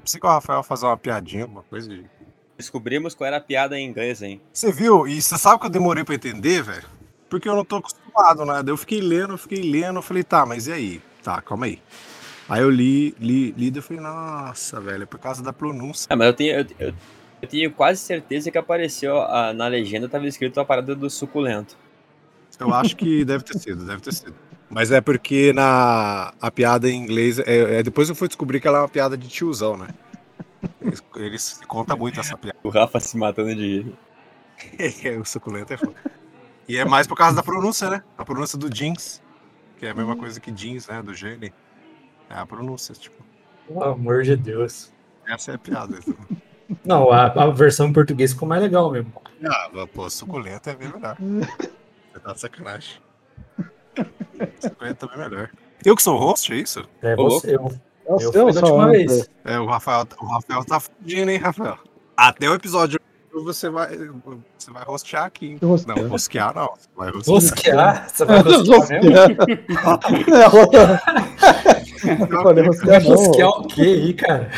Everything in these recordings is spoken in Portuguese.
Pensei que o Rafael fazer uma piadinha, alguma coisa de. Descobrimos qual era a piada em inglês, hein? Você viu? E você sabe que eu demorei pra entender, velho? Porque eu não tô acostumado, né? Daí Eu fiquei lendo, fiquei lendo, eu falei, tá, mas e aí? Tá, calma aí. Aí eu li, li, li, eu falei, nossa, velho, é por causa da pronúncia. Ah, mas eu tenho, eu, eu- eu tenho quase certeza que apareceu ah, na legenda, tava escrito a parada do suculento. Eu acho que deve ter sido, deve ter sido. Mas é porque na a piada em inglês. É, é- depois eu fui descobrir que ela é uma piada de tiozão, né? Eles, eles contam muito essa piada. O Rafa se matando de rir. É, o suculento é foda. E é mais por causa da pronúncia, né? A pronúncia do jeans. Que é a mesma coisa que jeans, né? Do gene. É a pronúncia, tipo. Pelo amor de Deus. Essa é a piada. Não, a, a versão em português ficou mais legal mesmo. Ah, pô, suculento é bem melhor. Você tá de sacanagem. Suculento é bem melhor. Eu que sou o host, é isso? É você, eu, É eu o fui seu da última âncora. vez. É, o Rafael, o Rafael tá fudindo, hein, Rafael? Até o episódio você vai, você vai rostear aqui. rostear? Não, rosquear não. Você vai rostear. Rosquear? Você vai rosquear mesmo? É, rosquear. Eu falei rosquear não. Rosquear o quê aí, cara?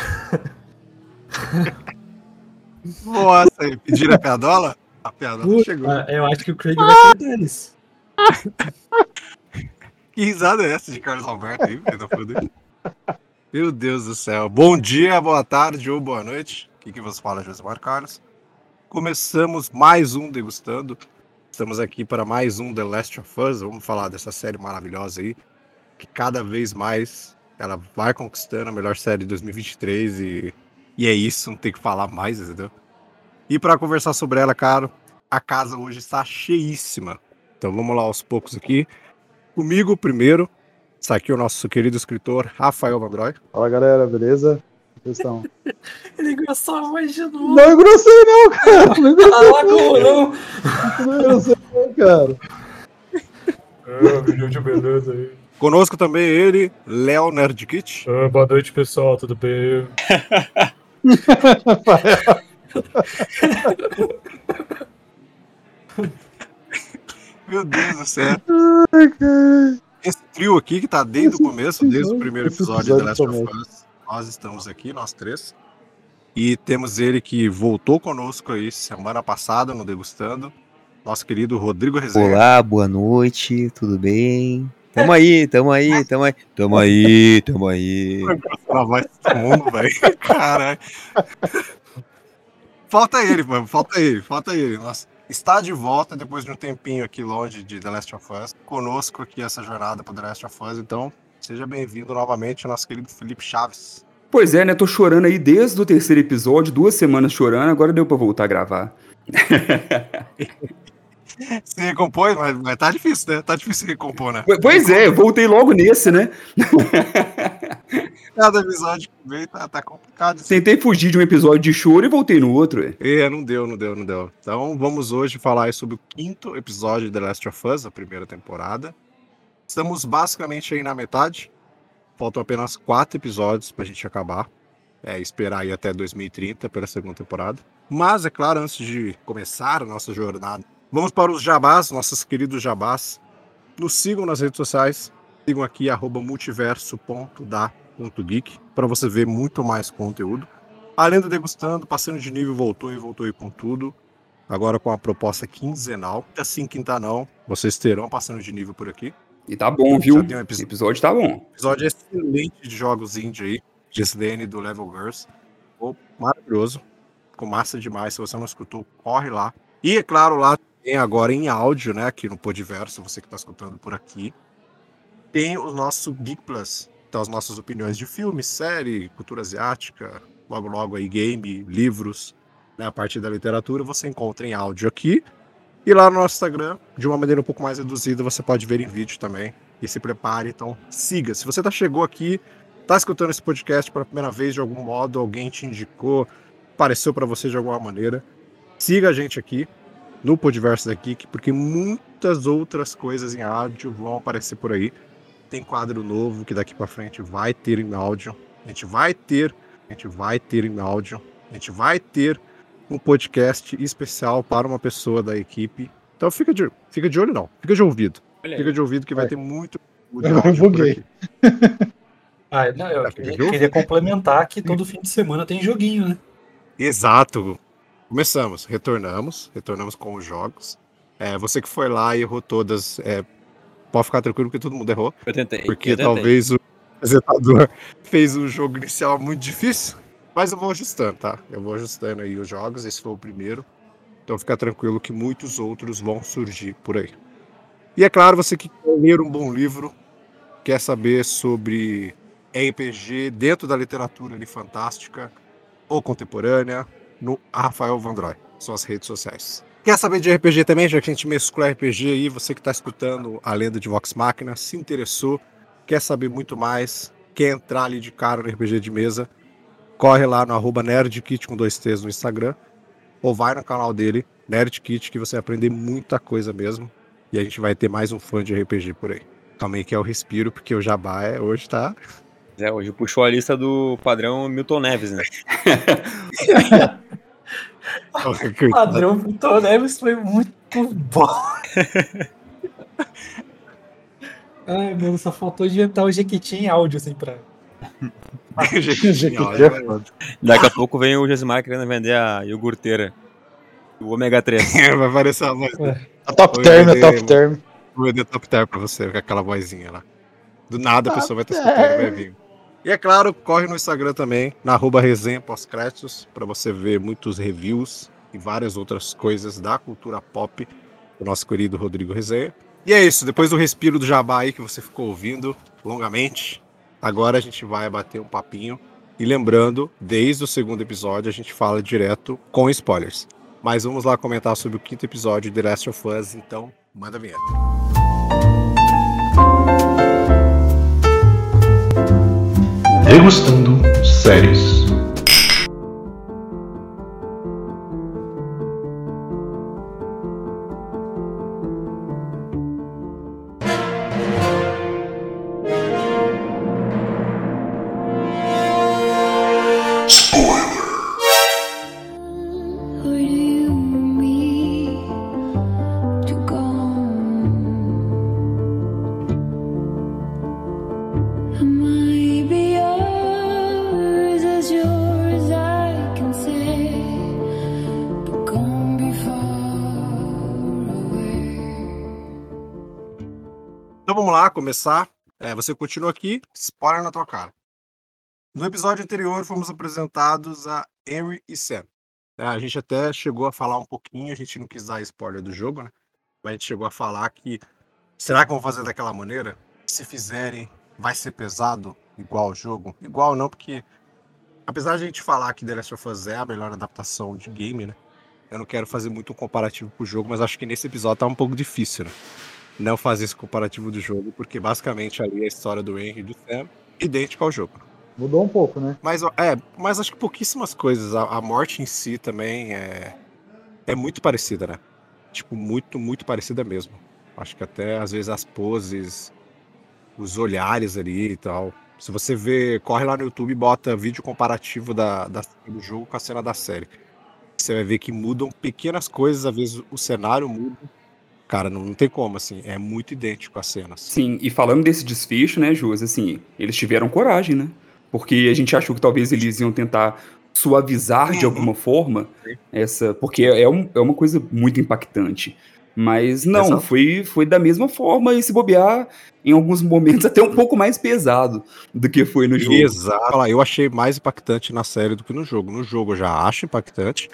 Nossa, pediram a piadola? A piadola Puta, chegou. eu acho que o Craig vai perder isso. Que risada é essa de Carlos Alberto aí? Tá. Meu Deus do céu. Bom dia, boa tarde ou boa noite. Aqui que você fala, Josimar Carlos. Começamos mais um Degustando. Estamos aqui para mais um The Last of Us. Vamos falar dessa série maravilhosa aí, que cada vez mais ela vai conquistando a melhor série de 2023 e, e é isso, não tem que falar mais, entendeu? E para conversar sobre ela, cara, a casa hoje está cheíssima. Então vamos lá aos poucos aqui. Comigo primeiro, está aqui o nosso querido escritor Rafael Vandroy. Fala galera, beleza? Vocês estão? Ele engrossou a voz de novo. Não engrossei não, cara! Não engrossei, Ah, lá como não? não engrossei não, cara. Ah, milhão de beleza aí. Conosco também ele, Léo Nerdkit. Ah, boa noite, pessoal, tudo bem? Meu Deus do céu. Esse trio aqui que tá desde o começo, desde o primeiro Esse episódio de The Last episódio of Us. Nós estamos aqui, nós três. E temos ele que voltou conosco aí semana passada no Degustando. Nosso querido Rodrigo Rezende. Olá, boa noite, tudo bem? Tamo aí, tamo aí, tamo aí, tamo aí, tamo aí. Voz de todo mundo, velho. Caralho. Falta ele, mano. Falta ele, falta ele. Nossa, está de volta depois de um tempinho aqui longe de The Last of Us. Conosco aqui essa jornada para The Last of Us. Então, seja bem-vindo novamente, nosso querido Felipe Chaves. Pois é, né? Tô chorando aí desde o terceiro episódio, duas semanas chorando, agora deu pra voltar a gravar. Se recompôs, mas, mas tá difícil, né? Tá difícil se recompor, né? Pois é, voltei logo nesse, né? Cada episódio que vem tá, tá complicado. Tentei fugir de um episódio de choro e voltei no outro. É, não deu, não deu, não deu. Então vamos hoje falar sobre o quinto episódio de The Last of Us, a primeira temporada. Estamos basicamente aí na metade. Faltam apenas quatro episódios pra gente acabar. É, esperar aí até 2030 pela segunda temporada. Mas, é claro, antes de começar a nossa jornada, vamos para os jabás, nossos queridos jabás. Nos sigam nas redes sociais. Sigam aqui, arroba multiverso.da.geek, para você ver muito mais conteúdo. Além do Degustando, passando de nível, voltou e voltou aí com tudo. Agora com a proposta quinzenal. Assim, quinta não. Vocês terão passando de nível por aqui. E tá bom, viu? um O episódio. episódio tá bom. Episódio excelente de jogos indie aí. De SDN do Level Girls. Ficou maravilhoso. Ficou massa demais. Se você não escutou, corre lá. E, é claro, lá tem agora em áudio, né? Aqui no Podiverso, você que tá escutando por aqui. Tem o nosso Geek Plus. Então, as nossas opiniões de filme, série, cultura asiática, logo logo aí game, livros, né, a parte da literatura, você encontra em áudio aqui. E lá no nosso Instagram, de uma maneira um pouco mais reduzida, você pode ver em vídeo também. E se prepare, então siga. Se você tá chegou aqui, tá escutando esse podcast pela primeira vez de algum modo, alguém te indicou, apareceu para você de alguma maneira, siga a gente aqui no Podverso da Geek, porque muitas outras coisas em áudio vão aparecer por aí. Tem quadro novo que daqui para frente vai ter em áudio. A gente vai ter, a gente vai ter em áudio. A gente vai ter um podcast especial para uma pessoa da equipe. Então fica de, fica de olho não, fica de ouvido. Fica de ouvido que vai Vai. ter muito Eu buguei. Ah, não, eu queria, jogo? queria complementar que todo fim de semana tem joguinho, né? Exato. Começamos, retornamos, retornamos com os jogos. É, você que foi lá e errou todas, é, pode ficar tranquilo que todo mundo errou, Eu tentei. porque eu tentei. talvez o apresentador fez o jogo inicial muito difícil, mas eu vou ajustando, tá? Eu vou ajustando aí os jogos, esse foi o primeiro. Então fica tranquilo que muitos outros vão surgir por aí. E é claro, você que quer ler um bom livro, quer saber sobre RPG dentro da literatura ali fantástica ou contemporânea, no Rafael Vandroy, suas redes sociais. Quer saber de RPG também, já que a gente mesclou RPG aí, você que está escutando a lenda de Vox Machina, se interessou, quer saber muito mais, quer entrar ali de cara no RPG de mesa, corre lá no arroba NerdKit com dois T's no Instagram, ou vai no canal dele, NerdKit, que você vai aprender muita coisa mesmo. E a gente vai ter mais um fã de RPG por aí. Também que é o respiro, porque o Jabá é, hoje tá. É, hoje puxou a lista do padrão Milton Neves, né? Padrão Vitor Neves foi muito bom. Ai, mano, só faltou inventar o Jequiti em áudio, assim, pra. Jequitinho, é. Daqui a pouco vem o Josimar querendo vender a iogurteira. O ômega 3. vai aparecer a voz. A top term, a top term. Vou vender top term pra você, com aquela vozinha lá. Do nada a pessoa vai estar escutando, vai vir. E é claro, corre no Instagram também, na arroba resenha pós-créditos, pra você ver muitos reviews e várias outras coisas da cultura pop do nosso querido Rodrigo Resenha. E é isso, depois do respiro do jabá aí que você ficou ouvindo longamente, agora a gente vai bater um papinho. E lembrando, desde o segundo episódio a gente fala direto com spoilers. Mas vamos lá comentar sobre o quinto episódio de The Last of Us, então manda a vinheta. Degustando séries. Vamos lá, começar. É, você continua aqui, spoiler na tua cara. No episódio anterior, fomos apresentados a Henry e Sam. É, a gente até chegou a falar um pouquinho, a gente não quis dar spoiler do jogo, né? Mas a gente chegou a falar que será que vão fazer daquela maneira? Se fizerem, vai ser pesado igual o jogo? Igual não, porque apesar de a gente falar que The Last of Us é a melhor adaptação de game, né? Eu não quero fazer muito um comparativo com o jogo, mas acho que nesse episódio tá um pouco difícil, né? Não fazer esse comparativo do jogo, porque basicamente ali é a história do Henry e do Sam, idêntica ao jogo. Mudou um pouco, né? Mas, é, mas acho que pouquíssimas coisas. A, a morte em si também é, é muito parecida, né? Tipo, muito, muito parecida mesmo. Acho que até às vezes as poses, os olhares ali e tal. Se você vê, corre lá no YouTube e bota vídeo comparativo da, da do jogo com a cena da série. Você vai ver que mudam pequenas coisas, às vezes o cenário muda. Cara, não, não tem como, assim, é muito idêntico as cenas. Sim, e falando desse desfecho, né, Jus, assim, eles tiveram coragem, né? Porque a gente achou que talvez eles iam tentar suavizar de alguma forma essa. Porque é, um- é uma coisa muito impactante. Mas não, Exato. foi, foi da mesma forma e se bobear, em alguns momentos, até um pouco mais pesado do que foi no jogo. Exato. Eu achei mais impactante na série do que no jogo. No jogo eu já acho impactante,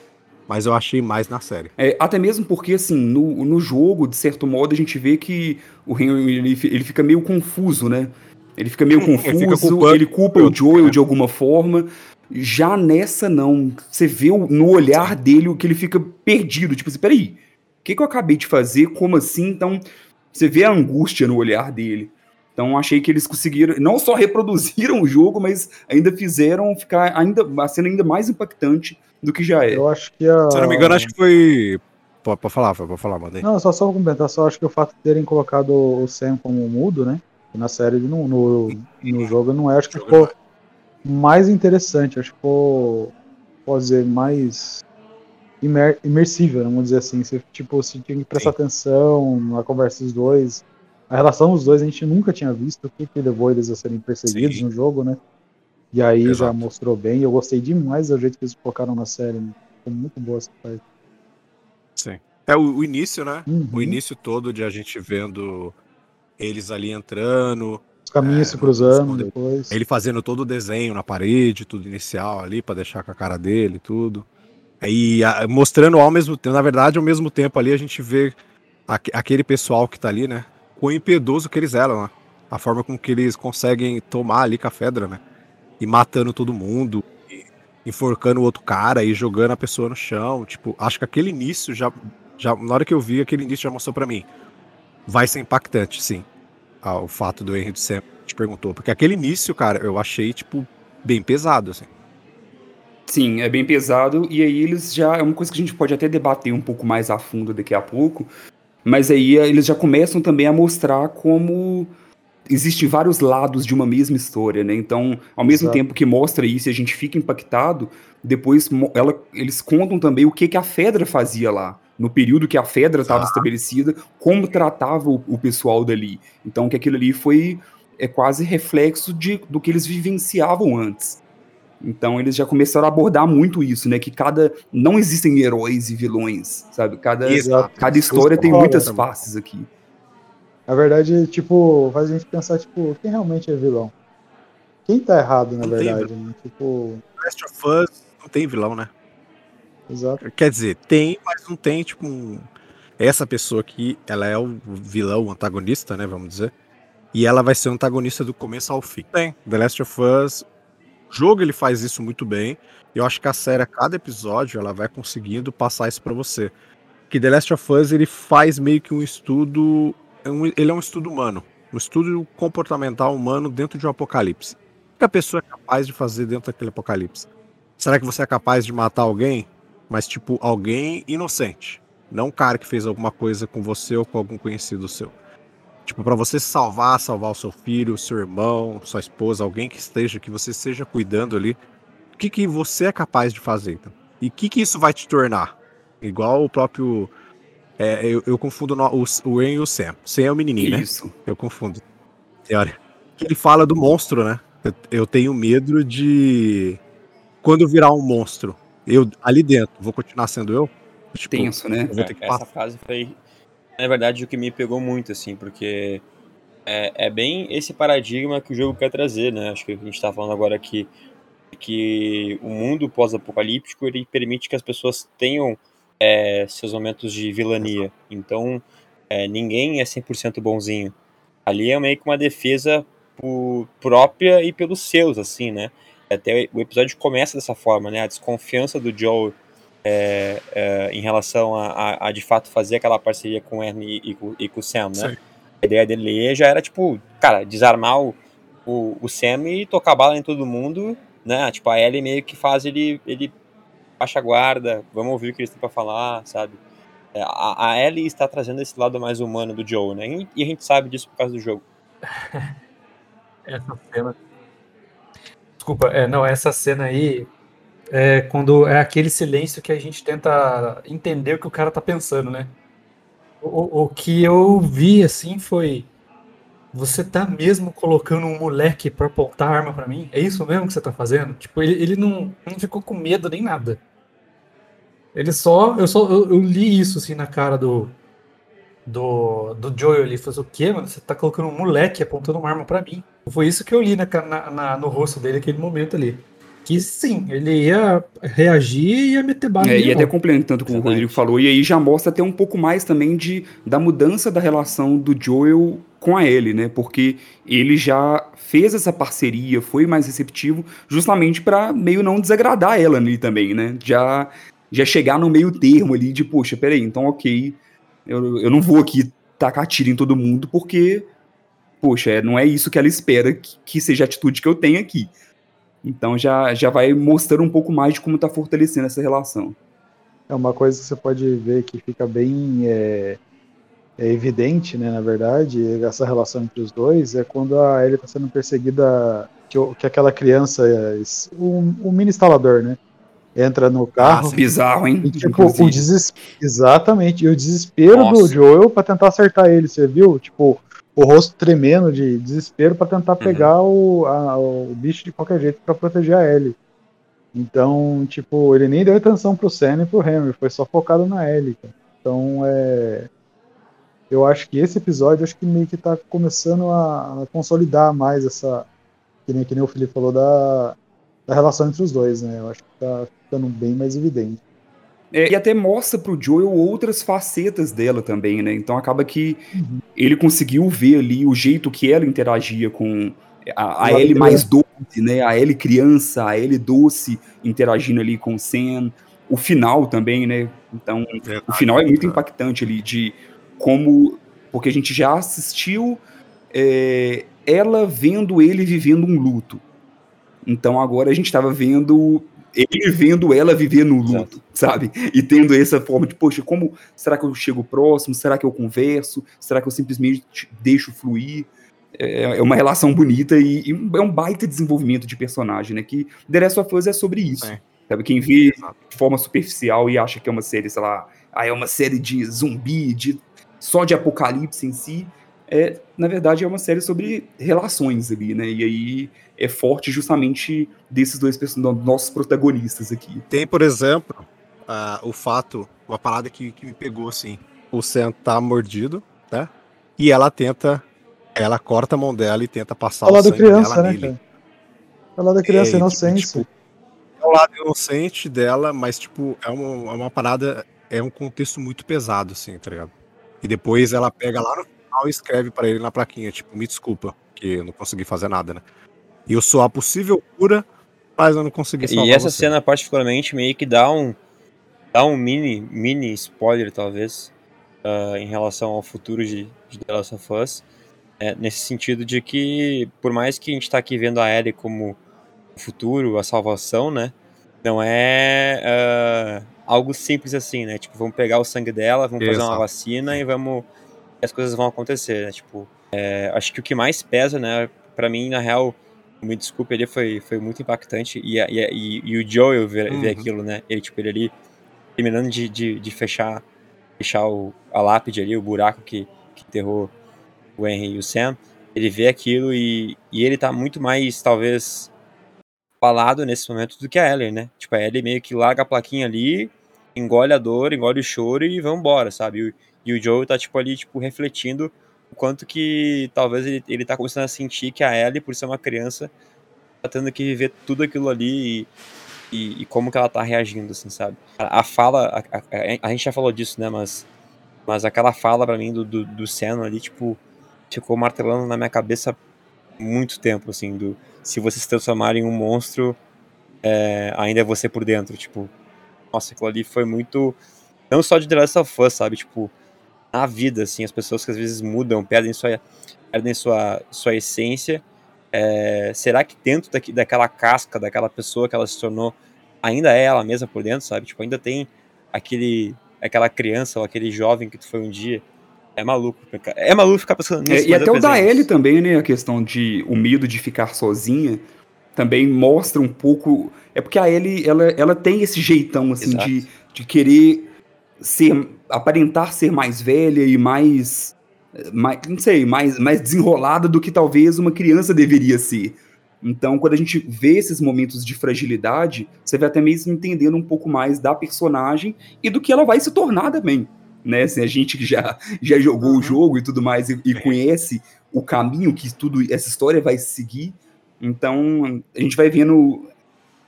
mas eu achei mais na série. É, até mesmo porque, assim, no, no jogo, de certo modo, a gente vê que o Henry ele, ele fica meio confuso, né? Ele fica meio confuso, culpando ele culpa o Joel de alguma forma. Já nessa, não. Você vê no olhar dele o que ele fica perdido. Tipo assim, peraí, o que, que eu acabei de fazer? Como assim? Então, você vê a angústia no olhar dele. Então, achei que eles conseguiram, não só reproduziram o jogo, mas ainda fizeram ficar ainda, a cena ainda mais impactante do que já é. Eu acho que a. Se eu não me engano, acho que foi. Pode, pode falar, pode falar, mandei. Não, só só vou complementar, só acho que o fato de terem colocado o Sam como mudo, né? Na série ele não, no, no jogo não é, acho que ficou mais interessante, acho que ficou, pode dizer, mais imer, imersível, vamos dizer assim. Você, tipo, você tinha que prestar Sim. atenção na conversa dos dois. A relação dos dois a gente nunca tinha visto, o que, que levou eles a serem perseguidos Sim. no jogo, né? E aí já Exato. mostrou bem. Eu gostei demais do jeito que eles colocaram na série. Né? Ficou muito boa essa parte. Sim. É o, o início, né? Uhum. O início todo de a gente vendo eles ali entrando, Os caminhos É, se cruzando depois. ele fazendo todo o desenho na parede, tudo inicial ali, pra deixar com a cara dele e tudo. E a- mostrando ao mesmo tempo, na verdade, ao mesmo tempo ali a gente vê aque- aquele pessoal que tá ali, né? Quão impiedoso que eles eram, né? A forma com que eles conseguem tomar ali com a Fedra, né? E matando todo mundo, enforcando o outro cara e jogando a pessoa no chão. Tipo, acho que aquele início já. já na hora que eu vi, aquele início já mostrou pra mim. Vai ser impactante, sim. o fato do Henry de Sam te perguntou. Porque aquele início, cara, eu achei, tipo, bem pesado, assim. Sim, é bem pesado. E aí eles já. É uma coisa que a gente pode até debater um pouco mais a fundo daqui a pouco. Mas aí eh, eles já começam também a mostrar como existem vários lados de uma mesma história, né? Então, ao mesmo Exato. tempo que mostra isso e a gente fica impactado, depois ela- eles contam também o que, que a Fedra fazia lá. No período que a Fedra estava Ah. estabelecida, como tratava o, o pessoal dali. Então, que aquilo ali foi é quase reflexo de, do que eles vivenciavam antes. Então eles já começaram a abordar muito isso, né? Que cada. Não existem heróis e vilões, sabe? Cada, Exato. cada história tem muitas também. faces aqui. Na verdade, tipo, faz a gente pensar, tipo, quem realmente é vilão? Quem tá errado, na Não tem verdade, né? Tipo, Last of Us não tem vilão, né? exato. Quer dizer, tem, mas não tem, tipo, um... essa pessoa aqui, ela é o vilão, o antagonista, né, vamos dizer. E ela vai ser o antagonista do começo ao fim. Tem. The Last of Us, jogo ele faz isso muito bem. E eu acho que a série, a cada episódio, ela vai conseguindo passar isso pra você. Que The Last of Us, ele faz meio que um estudo, é ele é um estudo humano. Um estudo comportamental humano dentro de um apocalipse. O que a pessoa é capaz de fazer dentro daquele apocalipse? Será que você é capaz de matar alguém? Mas, tipo, alguém inocente. Não um cara que fez alguma coisa com você ou com algum conhecido seu. Tipo, pra você salvar, salvar o seu filho, o seu irmão, sua esposa, alguém que esteja, que você esteja cuidando ali. O que, que você é capaz de fazer, então? E o que, que isso vai te tornar? Igual o próprio. é, eu, eu confundo no- o, o Ian e o Sam. Sam é o menininho, né? Isso. Eu confundo. Teoria. Que ele fala do monstro, né? Eu, eu tenho medo de. Quando virar um monstro, eu ali dentro, vou continuar sendo eu? Tipo, Tenso, né? eu vou ter que Essa passar. frase foi, na verdade, o que me pegou muito, assim, porque é, é bem esse paradigma que o jogo quer trazer, né? Acho que a gente tá falando agora aqui que o mundo pós-apocalíptico ele permite que as pessoas tenham é, seus momentos de vilania. Então, é, ninguém é 100% bonzinho. Ali é meio que uma defesa por- própria e pelos seus, assim, né? Até o episódio começa dessa forma, né? A desconfiança do Joel é, é, em relação a, a- a, de fato fazer aquela parceria com o Ernie e, com, e com o Sam, né? Sim. A ideia dele já era, tipo, cara, desarmar o, o, o Sam e tocar bala em todo mundo, né? Tipo, a Ellie meio que faz ele, ele baixa a guarda, vamos ouvir o que eles têm pra falar, sabe? É, A, a Ellie está trazendo esse lado mais humano do Joe, né? E, e a gente sabe disso por causa do jogo. Essa cena. Desculpa, é, não, essa cena aí é quando é aquele silêncio que a gente tenta entender o que o cara tá pensando, né? O, o- que eu vi assim foi. Você tá mesmo colocando um moleque pra apontar arma pra mim? É isso mesmo que você tá fazendo? Tipo, ele, ele não, não ficou com medo nem nada. Ele só. Eu só. Eu, eu li isso assim na cara do. Do, do Joel ali. Falei, o quê, mano? Você tá colocando um moleque apontando uma arma pra mim. Foi isso que eu li na, na- na- no rosto dele naquele momento ali. Que sim, ele ia reagir e ia meter bala É, e até complementando com o que o Exatamente. Rodrigo falou, e aí já mostra até um pouco mais também de, da mudança da relação do Joel com a Ellie, né? Porque ele já fez essa parceria, foi mais receptivo, justamente pra meio não desagradar ela ali também, né? Já, já chegar no meio termo ali de, poxa, peraí, então ok, eu, eu não vou aqui tacar tiro em todo mundo porque, poxa, é, não é isso que ela espera que, que seja a atitude que eu tenho aqui. Então já, já vai mostrando um pouco mais de como tá fortalecendo essa relação. É uma coisa que você pode ver que fica bem é, é evidente, né, na verdade, essa relação entre os dois, é quando a Ellie está sendo perseguida, que, que aquela criança, é, o, o mini instalador, né, entra no carro. sim. Bizarro, hein? E, tipo, o desespero. Exatamente. E o desespero do Nossa. Joel pra tentar acertar ele, você viu? Tipo, o rosto tremendo de desespero para tentar pegar o, a- o bicho de qualquer jeito para proteger a Ellie. Então, tipo, ele nem deu atenção pro Sam e pro Henry, foi só focado na Ellie. cara. Então, é. Eu acho que esse episódio acho que meio que tá começando a, a consolidar mais essa. Que nem, que nem o Felipe falou, da, da relação entre os dois, né? Eu acho que tá ficando bem mais evidente. É, e até mostra pro Joel outras facetas dela também, né? Então acaba que ele conseguiu ver ali o jeito que ela interagia com a, a criança. mais doce, né? A Ellie criança, a Ellie doce interagindo ali com o Sam. O final também, né? Então, o final é muito impactante ali de como. Porque a gente já assistiu é, ela vendo ele vivendo um luto. Então agora a gente estava vendo ele vendo ela viver no luto, sabe? E tendo essa forma de, poxa, como será que eu chego próximo? Será que eu converso? Será que eu simplesmente deixo fluir? É, é uma relação bonita e, e é um baita desenvolvimento de personagem, né? Que The Last of Us é sobre isso. É. Sabe? Quem vê de forma superficial e acha que é uma série, sei lá, ah, é uma série de zumbi, de só de apocalipse em si, é, na verdade é uma série sobre relações ali, né? E aí é forte justamente desses dois nossos protagonistas aqui. Tem, por exemplo, ah, o fato, uma parada que, que me pegou assim. O Sam tá mordido, né? E ela tenta, ela corta a mão dela e tenta passar Falar o da sangue criança, dela né, nele. cara? Falar da criança É, inocente. tipo, é o lado inocente dela, mas, tipo, é uma, é uma parada, é um contexto muito pesado, assim, tá ligado? E depois ela pega lá no final e escreve pra ele na plaquinha, tipo, me desculpa, que eu não consegui fazer nada, né? E eu sou a possível cura, mas eu não consegui salvar E essa você. cena, particularmente, meio que dá um, dá um mini, mini spoiler, talvez, ah, em relação ao futuro de, de The Last of Us. É, nesse sentido de que, por mais que a gente tá aqui vendo a Ellie como o futuro, a salvação, né? Não é ah, algo simples assim, né? Tipo, vamos pegar o sangue dela, vamos fazer uma vacina e vamos. as coisas vão acontecer, né? Tipo, é, acho que o que mais pesa, né? Pra mim, na real, me desculpe, ele foi, foi muito impactante. E, e, e, o Joel ver, ver Uhum. aquilo, né? Ele, tipo, ele ali terminando de, de, de fechar, fechar o, a lápide ali, o buraco que, que enterrou o Henry e o Sam. Ele vê aquilo e, e ele tá muito mais, talvez, falado nesse momento do que a Ellie, né? Tipo, a Ellie meio que larga a plaquinha ali, engole a dor, engole o choro e vambora, sabe? E, o- e o Joel tá, tipo, ali, tipo, refletindo o quanto que talvez ele, ele tá começando a sentir que a Ellie, por ser uma criança, tá tendo que viver tudo aquilo ali e, e, e como que ela tá reagindo, assim, sabe? A, a fala, a, a- a- gente já falou disso, né? Mas, mas aquela fala pra mim do, do, do Senna ali, tipo, ficou martelando na minha cabeça muito tempo, assim, do se você se transformar em um monstro, é, ainda é você por dentro, tipo, nossa, aquilo ali foi muito, não só de The Last of Us, sabe, tipo, na vida, assim, as pessoas que às vezes mudam, perdem sua, perdem sua, sua essência, é, será que dentro daqui, daquela casca, daquela pessoa que ela se tornou, ainda é ela mesma por dentro, sabe, tipo, ainda tem aquele, aquela criança ou aquele jovem que tu foi um dia, é maluco, é maluco ficar pensando É, nisso, e mas até o da Ellie também, né? A questão de o medo de ficar sozinha também mostra um pouco. É porque a Ellie, ela, ela tem esse jeitão, assim, Exato. de, de querer ser. Aparentar ser mais velha e mais. mais não sei, mais, mais desenrolada do que talvez uma criança deveria ser. Então, quando a gente vê esses momentos de fragilidade, você vai até mesmo entendendo um pouco mais da personagem e do que ela vai se tornar também. Né? Assim, a gente que já, já jogou Uhum. o jogo e tudo mais e, e conhece o caminho que tudo essa história vai seguir. Então, a gente vai vendo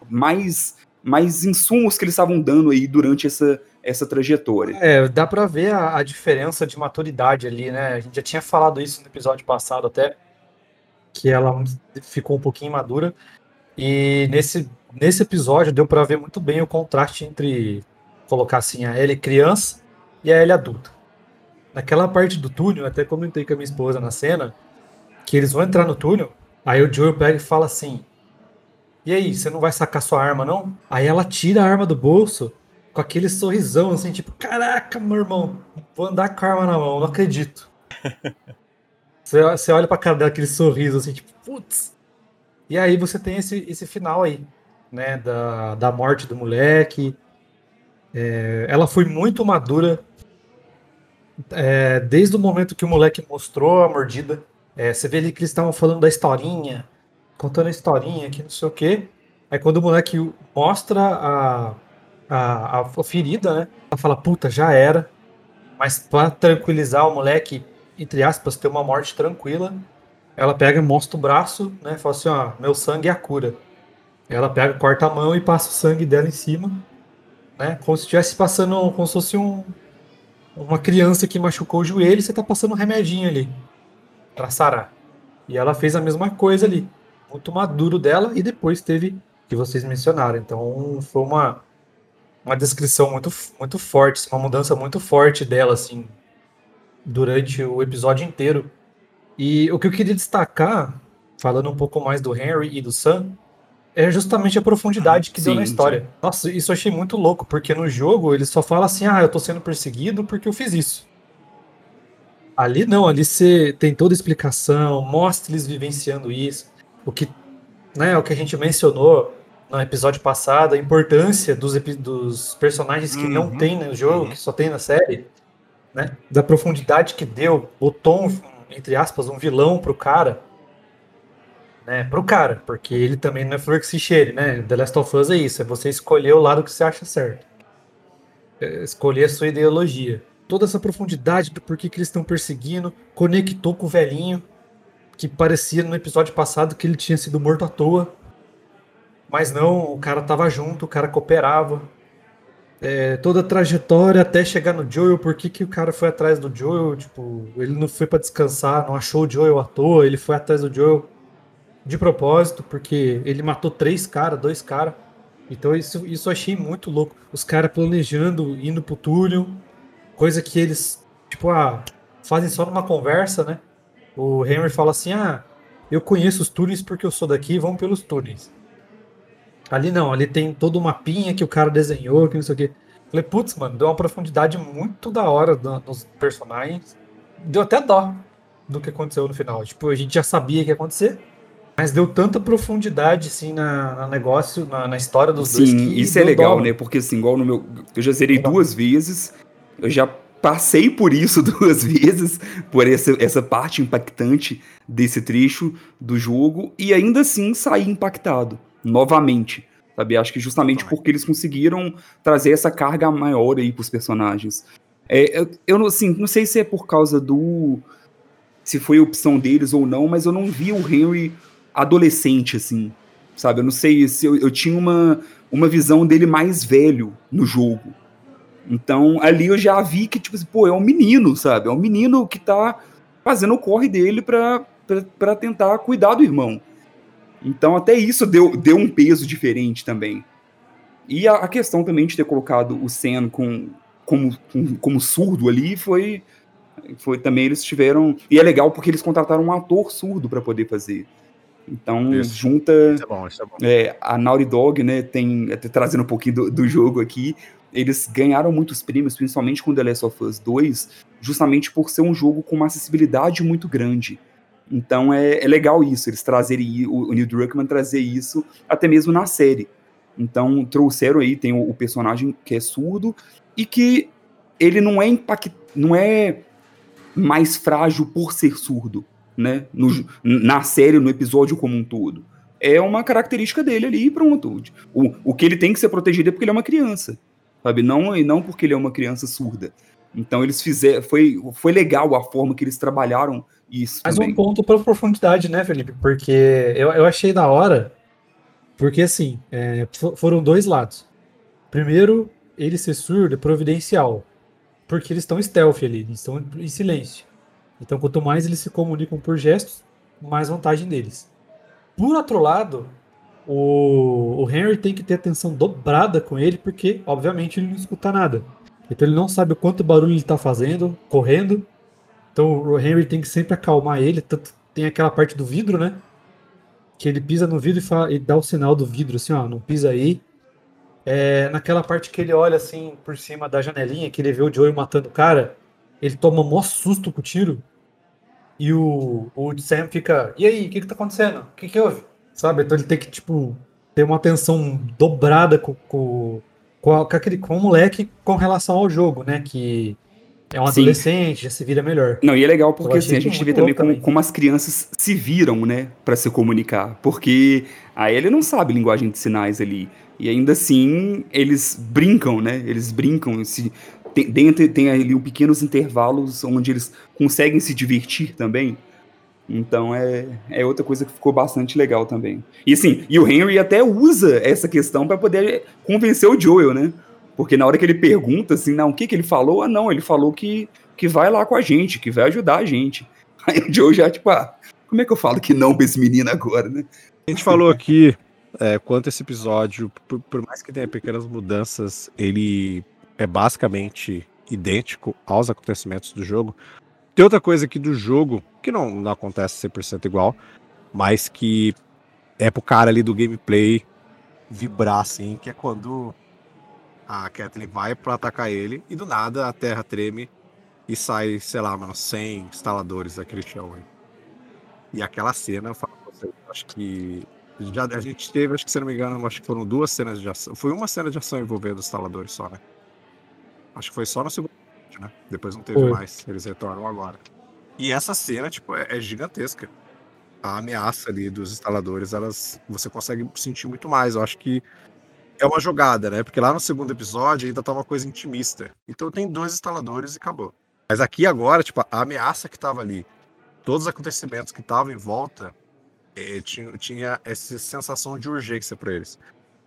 mais, mais insumos que eles estavam dando aí durante essa, essa trajetória. É, dá pra ver a, a diferença de maturidade ali, né? A gente já tinha falado isso no episódio passado até, que ela ficou um pouquinho madura. E nesse, nesse episódio deu pra ver muito bem o contraste entre, colocar assim, a Ellie criança e a Ellie adulta. Naquela parte do túnel, até comentei com a minha esposa na cena, que eles vão entrar no túnel, aí o Joel pega e fala assim, e aí, você não vai sacar sua arma, não? Aí ela tira a arma do bolso com aquele sorrisão, assim, tipo, caraca, meu irmão, vou andar com a arma na mão, não acredito. você, você olha pra cara dela, aquele sorriso, assim, tipo, putz. E aí você tem esse, esse final aí, né, da, da morte do moleque. É, ela foi muito madura é, desde o momento que o moleque mostrou a mordida, é, você vê ali que eles estavam falando da historinha, contando a historinha, que não sei o quê. Aí quando o moleque mostra a, a, a ferida, né? Ela fala, puta, já era. Mas pra tranquilizar o moleque, entre aspas, ter uma morte tranquila, ela pega e mostra o braço, né? Fala assim, ó, meu sangue é a cura. Ela pega, corta a mão e passa o sangue dela em cima, né? Como se estivesse passando, como se fosse um, uma criança que machucou o joelho, você tá passando um remedinho ali pra sarar. E ela fez a mesma coisa ali. Muito maduro dela e depois teve que vocês mencionaram. Então foi uma uma descrição muito muito forte, uma mudança muito forte dela assim durante o episódio inteiro. E o que eu queria destacar, falando um pouco mais do Henry e do Sam, é justamente a profundidade que deu na Sim, história. Nossa, isso eu achei muito louco, porque no jogo ele só fala assim: ah, eu tô sendo perseguido porque eu fiz isso. Ali não, ali você tem toda a explicação, mostra eles vivenciando isso, o que, né, o que a gente mencionou no episódio passado, a importância dos, dos personagens que não Uhum, tem no jogo, uhum. que só tem na série, né, da profundidade que deu, botou, um, entre aspas, um vilão pro cara, né, pro cara, porque ele também não é flor que se cheire, né, The Last of Us é isso, é você escolher o lado que você acha certo. É, escolher a sua ideologia. Toda essa profundidade do porquê que eles estão perseguindo, conectou com o velhinho, que parecia no episódio passado que ele tinha sido morto à toa. Mas não, o cara tava junto, o cara cooperava. É, toda a trajetória até chegar no Joel, por que, que o cara foi atrás do Joel? Tipo, ele não foi pra descansar, não achou o Joel à toa, ele foi atrás do Joel de propósito, porque ele matou três caras, dois caras. Então isso, isso eu achei muito louco. Os caras planejando, indo pro túnel, coisa que eles, tipo, ah, fazem só numa conversa, né? O Henry fala assim: ah, eu conheço os túneis porque eu sou daqui, vamos pelos túneis. Ali não, ali tem todo um mapinha que o cara desenhou, que não sei o quê. Falei, putz, mano, deu uma profundidade muito da hora no- nos personagens. Deu até dó do que aconteceu no final. Tipo, a gente já sabia que ia acontecer, mas deu tanta profundidade, assim, na, na negócio, na, na história dos dois. Sim, isso é legal, dó, né? Porque assim, igual no meu. Eu já zerei duas vezes. Eu já passei por isso duas vezes, por essa, essa parte impactante desse trecho do jogo, e ainda assim saí impactado, novamente. Sabe? Acho que justamente porque eles conseguiram trazer essa carga maior aí pros personagens. É, eu, assim, não sei se é por causa do. Se foi opção deles ou não, mas eu não vi o Henry adolescente, assim. Sabe? Eu não sei se eu, eu tinha uma, uma visão dele mais velho no jogo. Então, ali eu já vi que, tipo assim, pô, é um menino, sabe? É um menino que tá fazendo o corre dele pra, pra, pra tentar cuidar do irmão. Então, até isso deu, deu um peso diferente também. E a, a questão também de ter colocado o Sen com, como, com- como surdo ali foi, foi também eles tiveram. E é legal porque eles contrataram um ator surdo pra poder fazer. Então, Isso. junta Isso é bom, isso é bom. é, a Naughty Dog, né, tem, até trazendo um pouquinho do, do jogo aqui, eles ganharam muitos prêmios, principalmente com The Last of Us 2, justamente por ser um jogo com uma acessibilidade muito grande. Então é, é legal isso, eles trazerem o, o Neil Druckmann trazer isso até mesmo na série. Então trouxeram aí, tem o, o personagem que é surdo e que ele não é impact, não é mais frágil por ser surdo, né? No na série, no episódio como um todo é uma característica dele ali e pronto. O, o que ele tem que ser protegido é porque ele é uma criança, sabe? Não, e não porque ele é uma criança surda. Então eles fizeram, foi, foi legal a forma que eles trabalharam isso Mais também. um ponto para profundidade, né, Felipe? Porque eu, eu achei da hora, porque assim, é, fo- foram dois lados. Primeiro, ele ser surdo é providencial, porque eles estão stealth ali, eles estão em silêncio. Então, quanto mais eles se comunicam por gestos, mais vantagem deles. Por outro lado, o, o Henry tem que ter atenção dobrada com ele, porque, obviamente, ele não escuta nada. Então, ele não sabe o quanto barulho ele está fazendo, correndo, então o Henry tem que sempre acalmar ele. Tanto tem aquela parte do vidro, né? Que ele pisa no vidro e, fala, e dá o sinal do vidro, assim, ó, não pisa aí. É, naquela parte que ele olha assim por cima da janelinha, que ele vê o Joey matando o cara, ele toma mó susto com o tiro. E o, o Sam fica, e aí, o que que tá acontecendo? O que que houve? Sabe? Então ele tem que, tipo, ter uma atenção dobrada com, com, com, a- com aquele, com o moleque com relação ao jogo, né? Que É um Sim. adolescente, já se vira melhor. Não, e é legal porque assim, a gente vê também como, também. como as crianças se viram, né, pra se comunicar. Porque a Ellie não sabe linguagem de sinais ali. E ainda assim, eles brincam, né? Eles brincam. Se, tem, dentro tem ali pequenos intervalos onde eles conseguem se divertir também. Então é, é outra coisa que ficou bastante legal também. E assim, e o Henry até usa essa questão pra poder convencer o Joel, né? Porque na hora que ele pergunta assim, não, o que que ele falou? Ah, não, ele falou que, que vai lá com a gente, que vai ajudar a gente. Aí o Joel já, tipo, ah, como é que eu falo que não pra esse menino agora, né? A gente falou aqui é, quanto esse episódio, por, por mais que tenha pequenas mudanças, ele é basicamente idêntico aos acontecimentos do jogo. Tem outra coisa aqui do jogo, que não, não acontece 100% igual, mas que é pro cara ali do gameplay vibrar, assim, que é quando a Kathleen vai pra atacar ele e do nada a terra treme e sai, sei lá, mano, 100 instaladores daquele chão aí. E aquela cena, eu falo pra você, eu acho que já a gente teve, acho que se não me engano, acho que foram duas cenas de ação. Foi uma cena de ação envolvendo os instaladores só, né? Acho que foi só no segundo né? Depois não teve Foi. mais. Eles retornam agora. E essa cena, tipo, é, é gigantesca. A ameaça ali dos instaladores, elas você consegue sentir muito mais. Eu acho que é uma jogada, né? Porque lá no segundo episódio ainda tá uma coisa intimista. Então tem dois instaladores e acabou. Mas aqui agora, tipo, a ameaça que tava ali, todos os acontecimentos que estavam em volta, eh, tinha, tinha essa sensação de urgência para eles.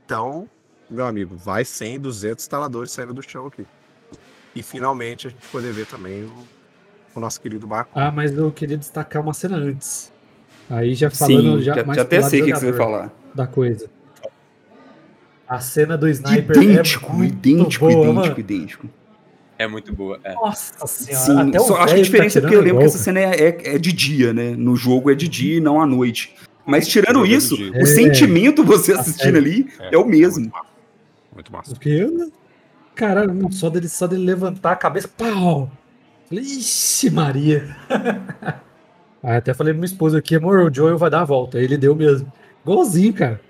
Então, meu amigo, vai 100, 200 instaladores saindo do chão aqui. E finalmente a gente poder ver também o, o nosso querido Marco. Ah, mas eu queria destacar uma cena antes. Aí já falando Sim, já, já, mais já até sei o que, que você vai falar. da coisa. A cena do sniper Idêntico, é muito idêntico, boa, idêntico, mano. idêntico. É muito boa. É. Nossa senhora. Sim, até o só acho que a velho diferença é tá porque eu lembro que tirando essa cena é, é- é de dia, né? No jogo é de dia e não à noite. Mas tirando jogo é isso, o É. sentimento você A assistindo ali é, o mesmo. Muito massa. Muito massa. Porque, cara, só dele, só dele levantar a cabeça, pau! Falei, Ixi, Maria! Aí até falei pra minha esposa aqui, amor, o Joel vai dar a volta. Aí Ele deu mesmo. Igualzinho, cara.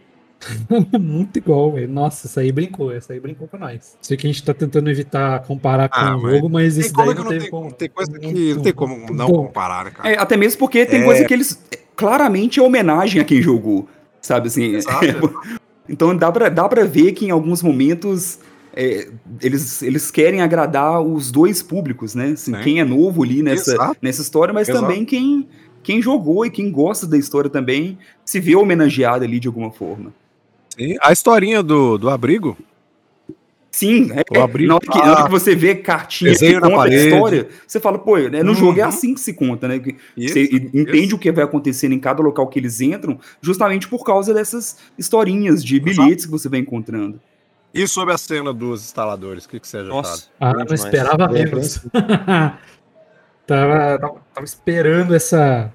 Muito igual, velho. Nossa, isso aí brincou, essa aí brincou com nós. Sei que a gente tá tentando evitar comparar com Ah, o jogo, mas isso daí que não tem, como. tem coisa que não tem como não Bom. comparar, né, cara? É, até mesmo porque tem É. coisa que eles. Claramente é homenagem a quem jogou. Sabe assim? Exato. então dá pra, dá pra ver que em alguns momentos. É, eles, eles querem agradar os dois públicos, né? Assim, Sim. quem é novo ali nessa, Exato. nessa história, mas Exato. também quem, quem jogou e quem gosta da história também se vê homenageado ali de alguma forma. Sim, A historinha do, do abrigo, Sim, é, O abrigo na, hora que, tá- na hora que você vê cartinha que conta a história, você fala, pô, né, no jogo é Uhum. assim que se conta, né? que Isso, você entende isso. o que vai acontecendo em cada local que eles entram, justamente por causa dessas historinhas de Exato. bilhetes que você vai encontrando. E sobre a cena dos instaladores, o que, que você já sabe? Nossa. Ah, não demais. esperava menos. tava, tava, tava esperando essa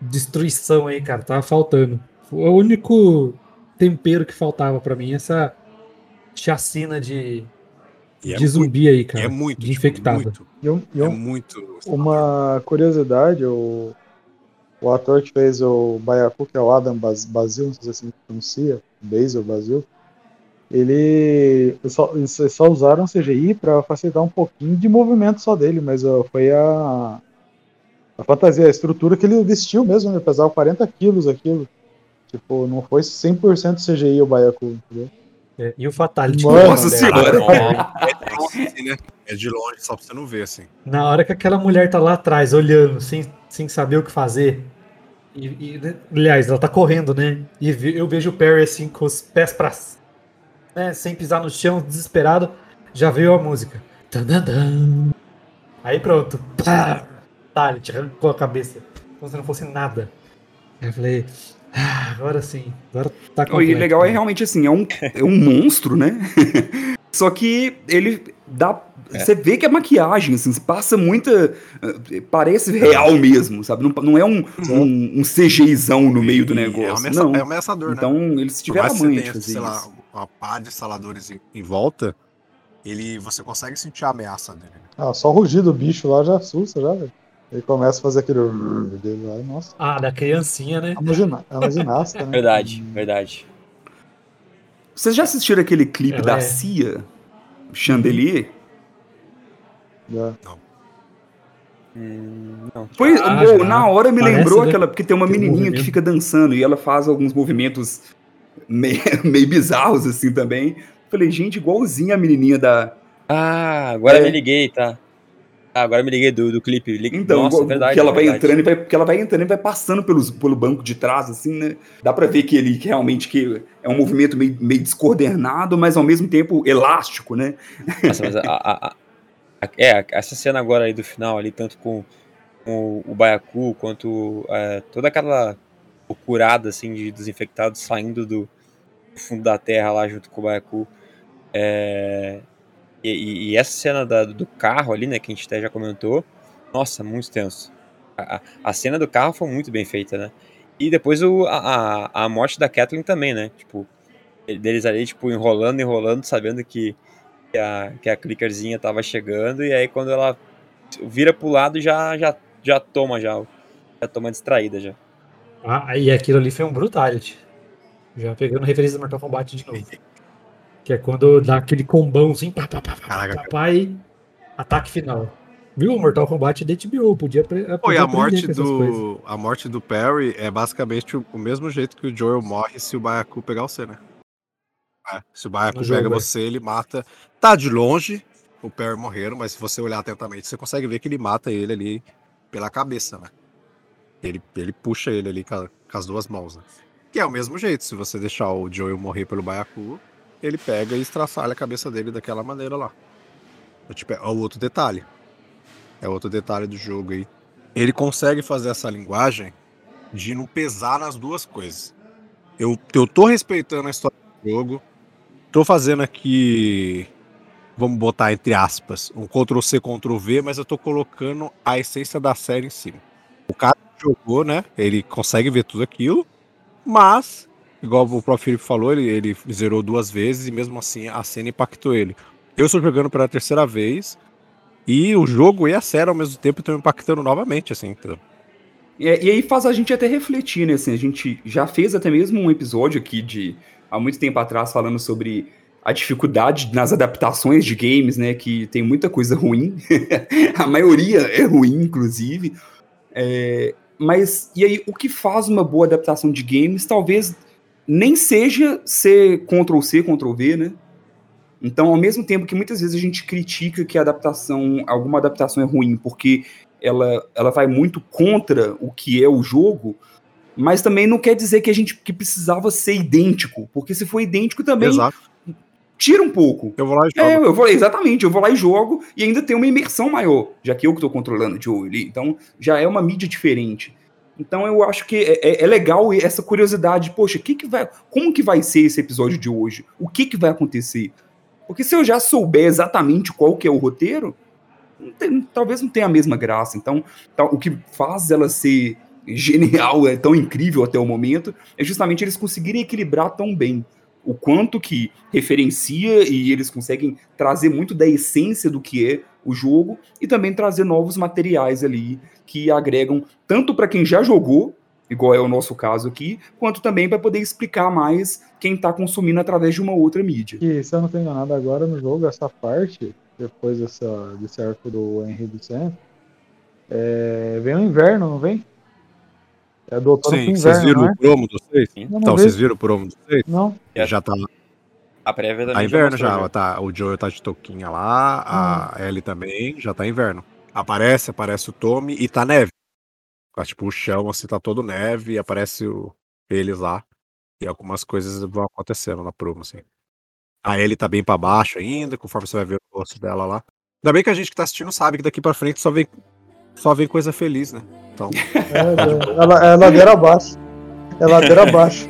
destruição aí, cara. Tava faltando. Foi o único tempero que faltava pra mim, essa chacina de, E é de zumbi aí, cara. É muito, de tipo, infectado. muito, E um- e é muito. Uma curiosidade, o, o ator que fez o Baiacu, que é o Adam Bas- Basil, não sei se assim pronuncia, Basil Basil, ele só, só usaram CGI para facilitar um pouquinho de movimento só dele, mas ó, foi a, a fantasia, a estrutura que ele vestiu mesmo, ele pesava 40 quilos aquilo. Tipo, não foi 100% CGI o Baiacu, entendeu? É, e o Fatality. Mano, Nossa né? senhora. É de longe, assim, né? É de longe, só pra você não ver, assim. Na hora que aquela mulher tá lá atrás, olhando, sem, sem saber o que fazer. E, e, né, aliás, ela tá correndo, né? E eu vejo o Perry assim, com os pés pra. Né, sem pisar no chão, desesperado. Já veio a música. Aí pronto. Pá! Tá, ele te arrancou a cabeça. Como se não fosse nada. Aí eu falei. "Ah, agora sim. Agora tá E completo. o legal é realmente assim, é um, é um monstro, né? Só que ele dá. Você vê que é maquiagem, assim, passa muita. eh, Parece real mesmo, sabe? Não, não é um, um, um CGIzão no meio do E negócio. É, não. é ameaçador, né? Então, eles tiveram a manha de fazer sei lá, uma pá de instaladores em, em volta, ele, você consegue sentir a ameaça dele. né? Ah, só o rugido do bicho lá já assusta, já, velho. Ele começa a fazer aquele. dele lá, e, Nossa, Ah, da criancinha, né? é uma, gina- é uma ginasta, né? Verdade, verdade. Vocês já assistiram aquele clipe Ela da é- Cia? Chandelier? Já. Hum, não. Foi, Ah, já. na hora me Parece, lembrou né? aquela. Porque tem uma Tem um menininha que fica dançando e ela faz alguns movimentos meio, meio bizarros assim também. Falei, gente, igualzinho a menininha da. Ah, agora É. me liguei, tá. Ah, agora me liguei do, do clipe. Li- Então, Nossa, igual- verdade. que ela vai verdade. entrando e vai, que ela vai entrando e vai passando pelos, pelo banco de trás, assim, né? Dá pra ver que ele que realmente que é um movimento meio, meio descoordenado, mas ao mesmo tempo elástico, né? Nossa, mas a, a- a- a- é, essa cena agora aí do final ali, tanto com, com o Baiacu, quanto é, toda aquela loucurada, assim, de desinfectados saindo do fundo da terra lá junto com o Baiacu. É, e, e- essa cena da- do carro ali, né, que a gente até já comentou, nossa, muito tenso. A, a- cena do carro foi muito bem feita, né? E depois o, a, a- a morte da Kathleen também, né? Tipo, deles ali, tipo, enrolando, enrolando, sabendo que, que a, que a clickerzinha tava chegando, e aí quando ela vira pro lado, já, já, já toma, já, já toma distraída já. Ah, e aquilo ali foi um brutality. Já pegando referência do Mortal Kombat de novo. Que é quando dá aquele combão assim, pá, pá, pá, Caraca. pá, pá, e ataque final. Viu? O Mortal Kombat da HBO, podia, Pô, e podia a morte do. A morte do Perry é basicamente o, o mesmo jeito que o Joel morre se o Baiacu pegar você, né? É, se o Baiacu No jogo, pega é. você, ele mata. Tá de longe, o Perry morreram, mas se você olhar atentamente, você consegue ver que ele mata ele ali pela cabeça, né? Ele, ele puxa ele ali com, com as duas mãos, né? Que é o mesmo jeito, se você deixar o Joel morrer pelo Baiacu, ele pega e estraçalha a cabeça dele daquela maneira lá. É, tipo, é o outro detalhe. É outro detalhe do jogo aí. Ele consegue fazer essa linguagem de não pesar nas duas coisas. Eu, eu tô respeitando a história do jogo, tô fazendo aqui, vamos botar entre aspas, um Ctrl-C, Ctrl-V, mas eu tô colocando a essência da série em cima. O cara jogou, né, ele consegue ver tudo aquilo, mas, igual o próprio Felipe falou, ele, ele zerou duas vezes e mesmo assim a cena impactou ele. Eu estou jogando pela terceira vez, e o jogo e a série ao mesmo tempo estão impactando novamente, assim. entendeu? E, e aí faz a gente até refletir, né? Assim, a gente já fez até mesmo um episódio aqui de há muito tempo atrás falando sobre a dificuldade nas adaptações de games, né? Que tem muita coisa ruim. a maioria é ruim, inclusive. É, mas e aí, o que faz uma boa adaptação de games talvez nem seja ser Ctrl C, Ctrl V, né? Então, ao mesmo tempo que muitas vezes a gente critica que a adaptação, alguma adaptação é ruim, porque ela, ela vai muito contra o que é o jogo, mas também não quer dizer que a gente que precisava ser idêntico, porque se for idêntico também Exato. Tira um pouco. Eu vou lá e É, jogo. eu vou, exatamente, eu vou lá e jogo e ainda tem uma imersão maior, já que eu que tô controlando o jogo ali. Então, já é uma mídia diferente. Então, eu acho que é, é- é legal essa curiosidade, poxa, que que vai, como que vai ser esse episódio de hoje? O que que vai acontecer? Porque se eu já souber exatamente qual que é o roteiro, não tem- talvez não tenha a mesma graça. Então, tá, o que faz ela ser genial, é tão incrível até o momento, é justamente eles conseguirem equilibrar tão bem o quanto que referencia e eles conseguem trazer muito da essência do que é o jogo e também trazer novos materiais ali que agregam tanto para quem já jogou, igual é o nosso caso aqui, quanto também para poder explicar mais quem está consumindo através de uma outra mídia. Que, se eu não estou enganado agora no jogo, essa parte, depois dessa, desse arco do Henry do Centro, é, vem o inverno, não vem? É do outono pro Sim, vocês inverno, viram não é? o promo dos seis? Então, vi. vocês viram o promo dos seis? Não. É. Já tá A prévia também Tá inverno mostrou, já, né? tá, o Joel tá de touquinha lá, a Ellie também, já tá inverno. Aparece, aparece o Tommy e tá neve. Tá, tipo, o chão assim tá todo neve e aparece o, eles lá. E algumas coisas vão acontecendo na promo, assim. A Ellie tá bem pra baixo ainda, conforme você vai ver o rosto dela lá. Ainda bem que a gente que tá assistindo sabe que daqui pra frente só vem, só vem coisa feliz, né? Então, É, ela, é ladeira abaixo. É ladeira abaixo.